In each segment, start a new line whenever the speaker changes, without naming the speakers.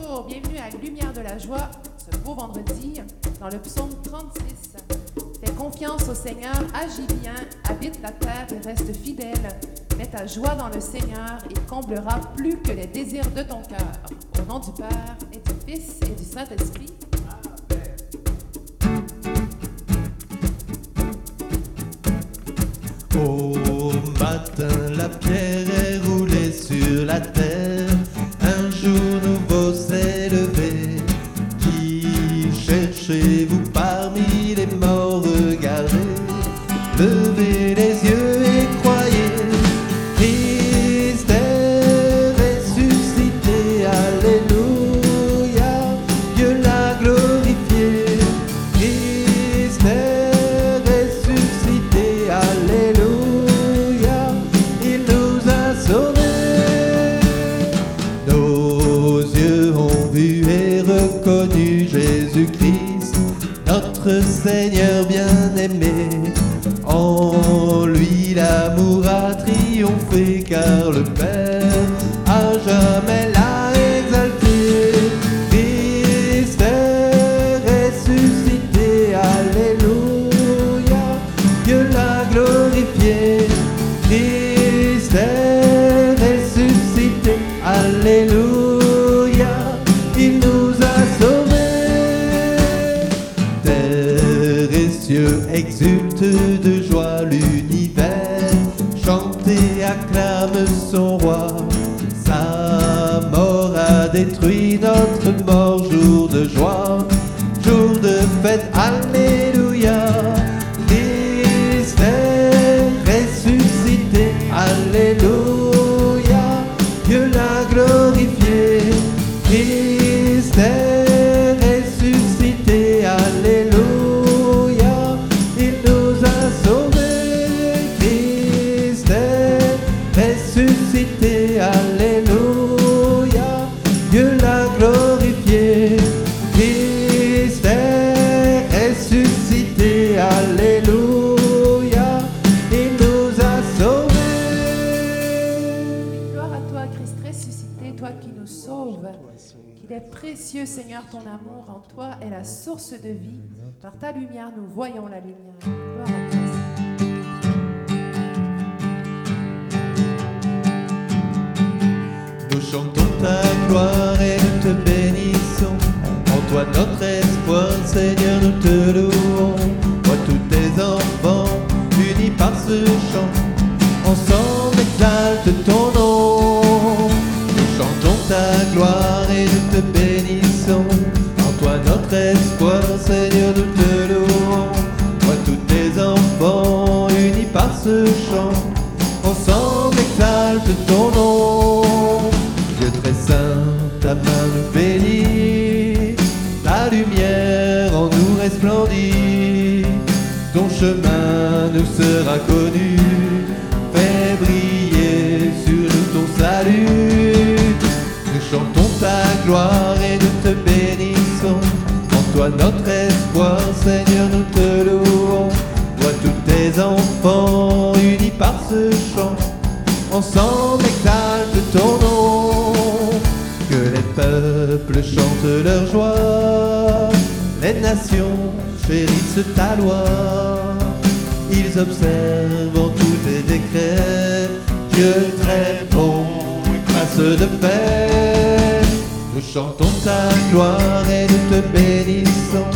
Bienvenue à Lumière de la joie, ce beau vendredi, dans le psaume 36. Fais confiance au Seigneur, agis bien, habite la terre et reste fidèle. Mets ta joie dans le Seigneur, il comblera plus que les désirs de ton cœur. Au nom du Père et du Fils et du Saint-Esprit.
Au matin, la pierre est roulée sur la terre. Seigneur bien-aimé. Détruit notre mort, jour de joie,
Qu'il est précieux, Seigneur, ton amour. En toi est la source de vie. Par ta lumière, nous voyons la lumière.
Nous chantons ta gloire et nous te bénissons. En toi notre espoir, Seigneur, nous te louons. Toi tous tes enfants, unis par ce chant, ensemble exalte ton bénit, ta lumière en nous resplendit, ton chemin nous sera connu, fais briller sur nous ton salut. Nous chantons ta gloire et nous te bénissons, en toi notre leur joie, les nations chérissent ta loi. Ils observent en tous tes décrets, Dieu très bon, grâce de paix. Nous chantons ta gloire et nous te bénissons.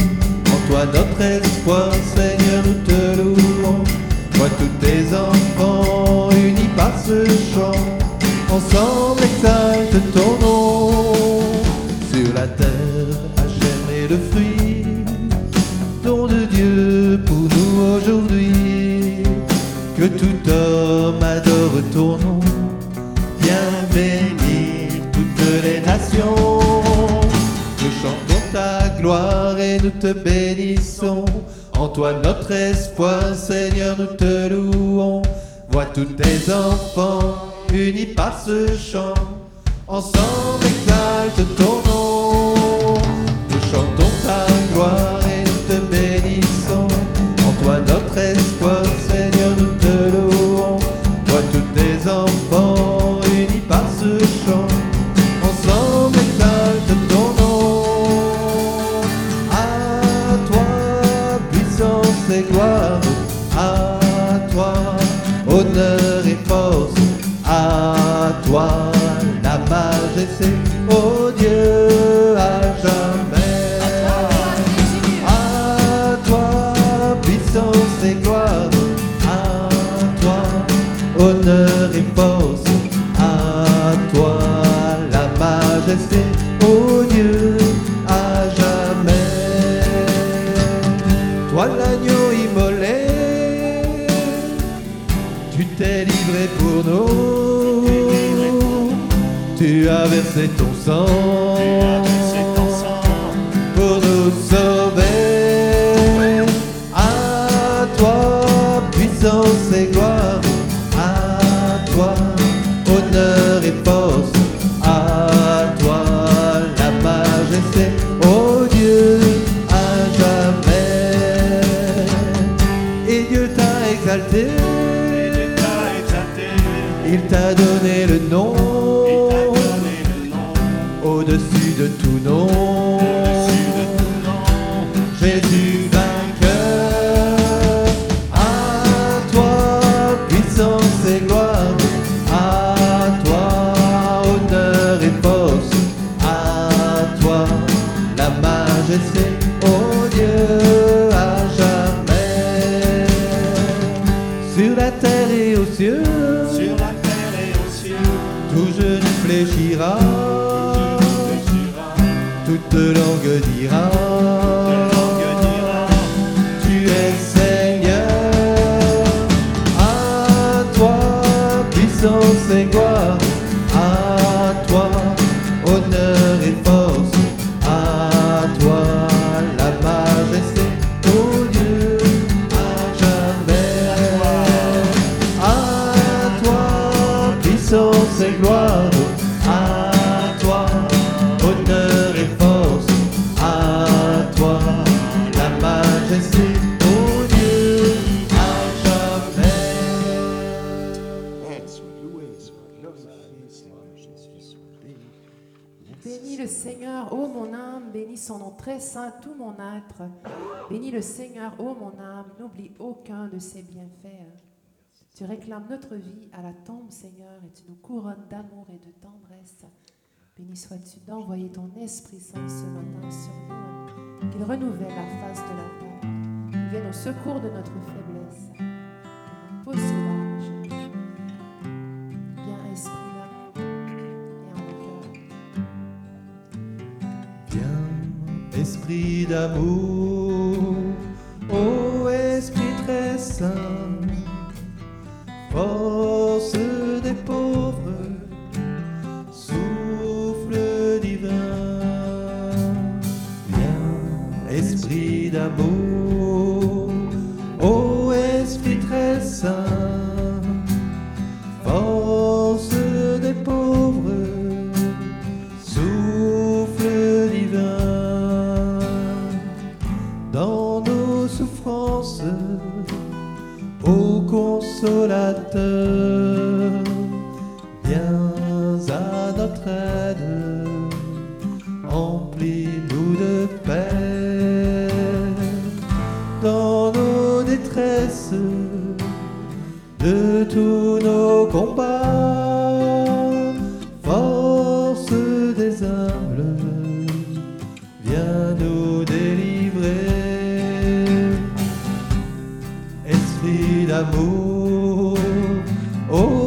En toi notre espoir, Seigneur, nous te louons. Vois tous tes enfants unis par ce chant, ensemble exalte ton nom. Que tout homme adore ton nom, bien béni toutes les nations. Nous chantons ta gloire et nous te bénissons. En toi notre espoir, Seigneur, nous te louons. Vois tous tes enfants unis par ce chant, ensemble exalte ton nom. Nous chantons ta gloire oh Dieu, à jamais. À toi, puissance et gloire, à toi, honneur et force, à toi, la majesté, oh Dieu, à jamais. Toi, l'agneau immolé, tu t'es livré pour nous. Tu as versé ton sang
Tu as versé ton sang
pour nous sauver. À toi, puissance et gloire. À toi, honneur et force. À toi, la majesté. Oh Dieu, à jamais. Et Dieu t'a exalté.
et Dieu t'a exalté.
Il t'a donné le nom au-dessus de tout nom. Jésus vainqueur, à toi puissance et gloire, à toi honneur et force, à toi la majesté, ô Dieu, à jamais. Sur la terre et aux cieux,
Sur la terre et aux cieux,
tout genou fléchira, toute langue dira.
de langue dira,
Tu es Seigneur, à toi puissance et gloire, à toi honneur et force, à toi la majesté, ô Dieu, à jamais. À toi puissance et gloire,
son nom très saint, tout mon être. Bénis le Seigneur, ô mon âme, n'oublie aucun de ses bienfaits. Tu réclames notre vie à la tombe, Seigneur, et tu nous couronnes d'amour et de tendresse. Béni sois-tu d'envoyer ton Esprit Saint ce matin sur nous, qu'il renouvelle la face de la terre, qu'il vienne au secours de notre faiblesse,
D'amour, ô esprit très saint, force des pauvres, souffle divin. Viens, esprit d'amour, ô consolateur, Esprit d'amour, ô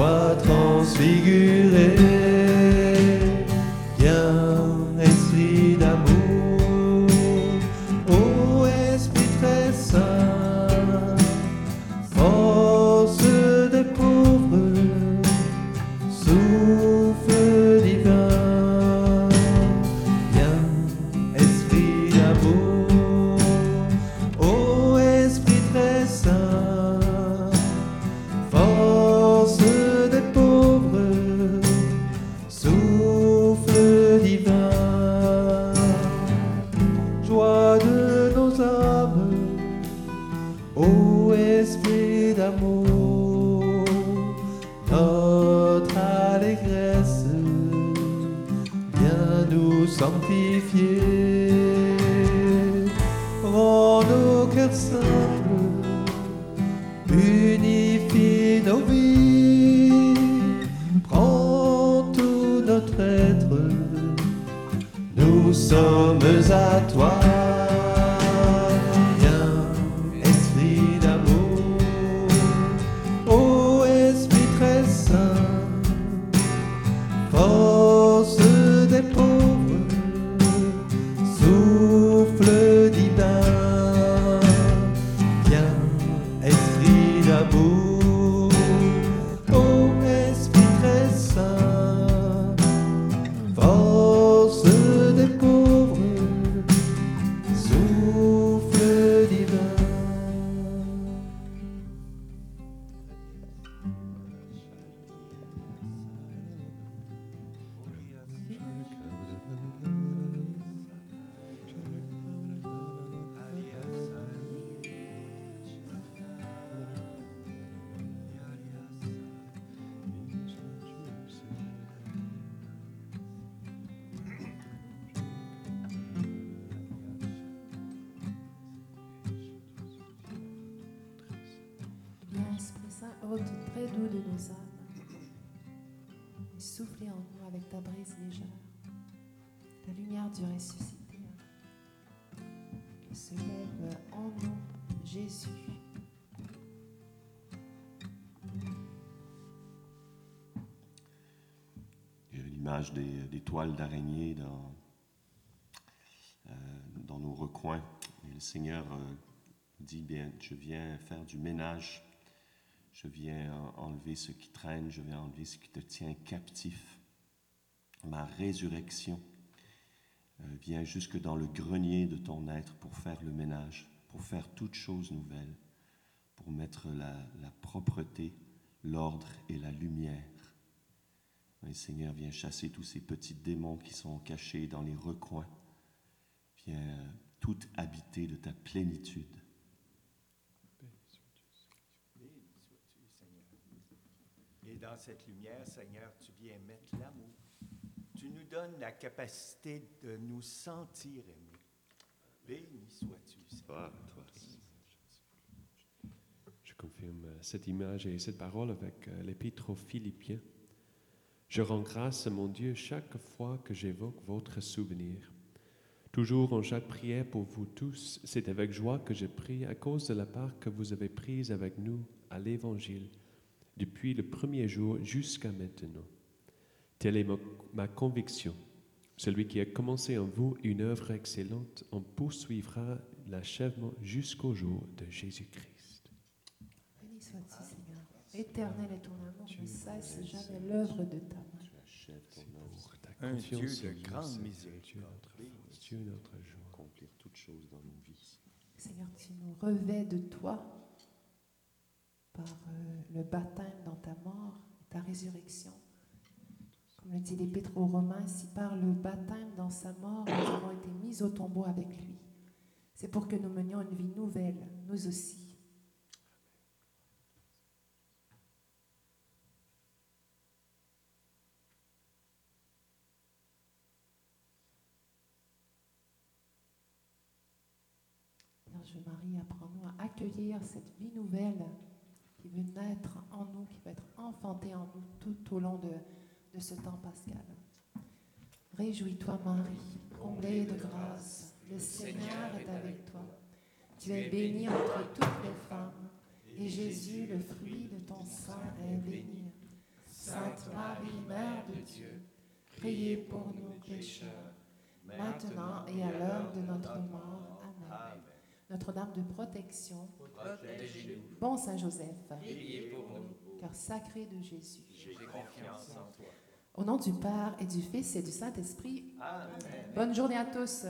sois transfiguré. Sommes à toi. Saint,
ôte très doux de nos âmes. Et en nous avec ta brise légère, la lumière du ressuscité. Que se lève en nous Jésus.
Il y a l'image des, des toiles d'araignée dans, euh, nos recoins. Et le Seigneur euh, dit, bien, je viens faire du ménage, je viens en- enlever ce qui traîne, je viens enlever ce qui te tient captif. Ma résurrection euh, vient jusque dans le grenier de ton être pour faire le ménage, pour faire toutes choses nouvelles, pour mettre la, la propreté, l'ordre et la lumière. Oui, Seigneur, viens chasser tous ces petits démons qui sont cachés dans les recoins. Viens euh, tout habiter de ta plénitude.
Béni sois-tu, Seigneur. Et dans cette lumière, Seigneur, tu viens mettre l'amour. Tu nous donnes la capacité de nous sentir aimés. Béni sois-tu, Seigneur.
Je confirme euh, cette image et cette parole avec euh, l'épître aux Philippiens. Je rends grâce à mon Dieu chaque fois que j'évoque votre souvenir. Toujours en chaque prière pour vous tous, c'est avec joie que je prie à cause de la part que vous avez prise avec nous à l'Évangile, depuis le premier jour jusqu'à maintenant. Telle est ma, ma conviction. Celui qui a commencé en vous une œuvre excellente en poursuivra l'achèvement jusqu'au jour de Jésus-Christ.
Béni sois-tu, Seigneur. Éternel est ton amour, ne cesse jamais l'œuvre de ta main.
Tu achèves ton œuvre,
Un
confiance
Dieu de
en nous,
grande miséricorde.
Dieu notre
Béni
force, Dieu notre joie.
accomplir toutes choses dans nos vies.
Seigneur, tu nous revais de toi par euh, le baptême dans ta mort, ta résurrection. Comme le dit l'Épître aux Romains, si par le baptême dans sa mort, nous avons été mis au tombeau avec lui, c'est pour que nous menions une vie nouvelle, nous aussi. Vierge Marie, apprends-nous à accueillir cette vie nouvelle qui veut naître en nous, qui va être enfantée en nous tout au long de, de ce temps pascal. Réjouis-toi, Marie, comblée de grâce, le Seigneur est avec toi. Tu es bénie entre toutes les femmes, et Jésus, le fruit de ton sein, est béni. Sainte Marie, Mère de Dieu, priez pour nous pécheurs, maintenant et à l'heure de notre mort. Amen. Notre-Dame de protection, bon Saint Joseph, cœur sacré de Jésus.
J'ai confiance en toi.
Au nom du Père et du Fils et du Saint-Esprit,
Amen.
bonne journée à tous.